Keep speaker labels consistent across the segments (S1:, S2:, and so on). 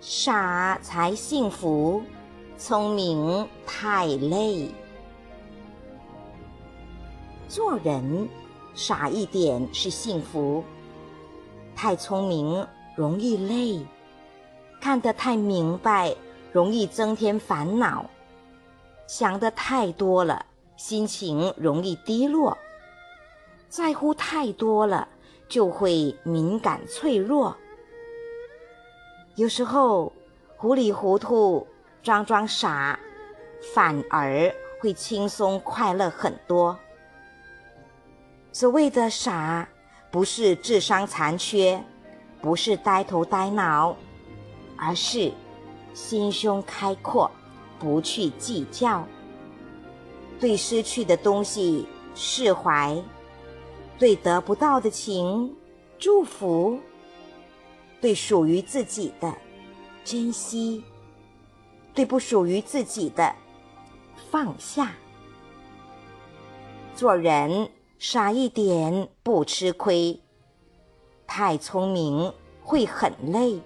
S1: 傻才幸福，聪明太累。做人傻一点是幸福，太聪明容易累，看得太明白容易增添烦恼，想的太多了，心情容易低落，在乎太多了就会敏感脆弱。有时候糊里糊涂装装傻，反而会轻松快乐很多。所谓的傻，不是智商残缺，不是呆头呆脑，而是心胸开阔，不去计较，对失去的东西释怀，对得不到的情祝福，对属于自己的珍惜，对不属于自己的放下。做人。傻一点不吃亏，太聪明会很累。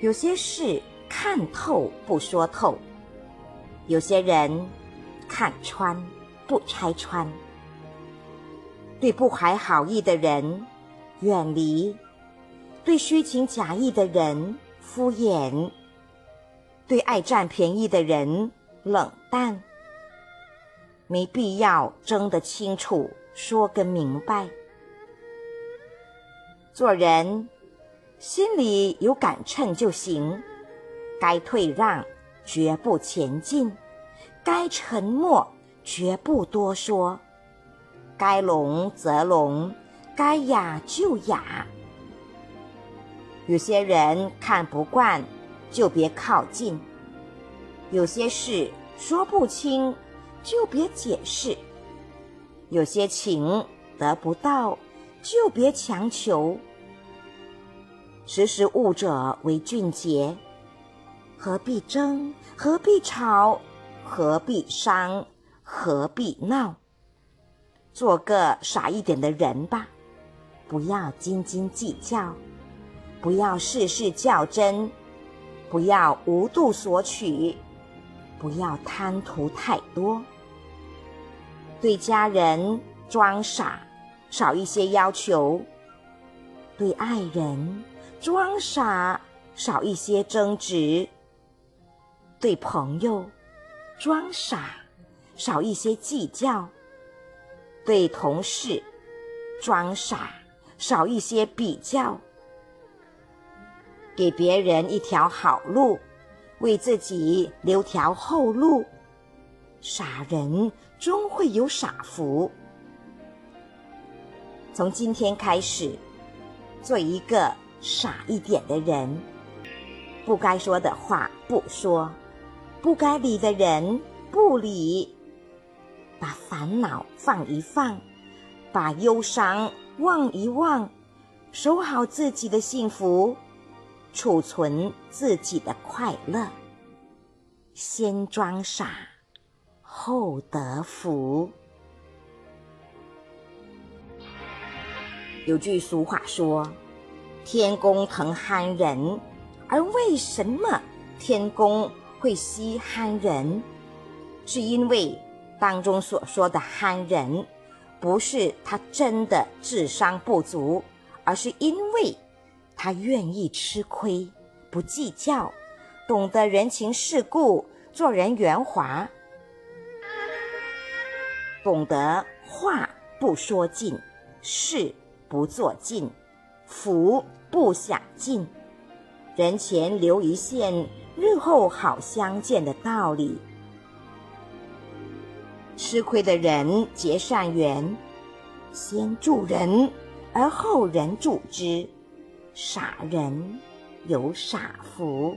S1: 有些事看透不说透，有些人看穿不拆穿。对不怀好意的人远离，对虚情假意的人敷衍，对爱占便宜的人冷淡。没必要争得清楚，说个明白。做人心里有杆秤就行，该退让绝不前进，该沉默绝不多说，该聋则聋，该哑就哑。有些人看不惯，就别靠近；有些事说不清。就别解释，有些情得不到，就别强求。识时务者为俊杰，何必争？何必吵？何必伤？何必闹？做个傻一点的人吧，不要斤斤计较，不要事事较真，不要无度索取。不要贪图太多，对家人装傻，少一些要求；对爱人装傻，少一些争执；对朋友装傻，少一些计较；对同事装傻，少一些比较；给别人一条好路。为自己留条后路，傻人终会有傻福。从今天开始，做一个傻一点的人，不该说的话不说，不该理的人不理，把烦恼放一放，把忧伤忘一忘，守好自己的幸福。储存自己的快乐，先装傻，后得福。有句俗话说：“天公疼憨人。”而为什么天公会稀憨人？是因为当中所说的憨人，不是他真的智商不足，而是因为。他愿意吃亏，不计较，懂得人情世故，做人圆滑，懂得话不说尽，事不做尽，福不享尽，人前留一线，日后好相见的道理。吃亏的人结善缘，先助人，而后人助之。傻人有傻福。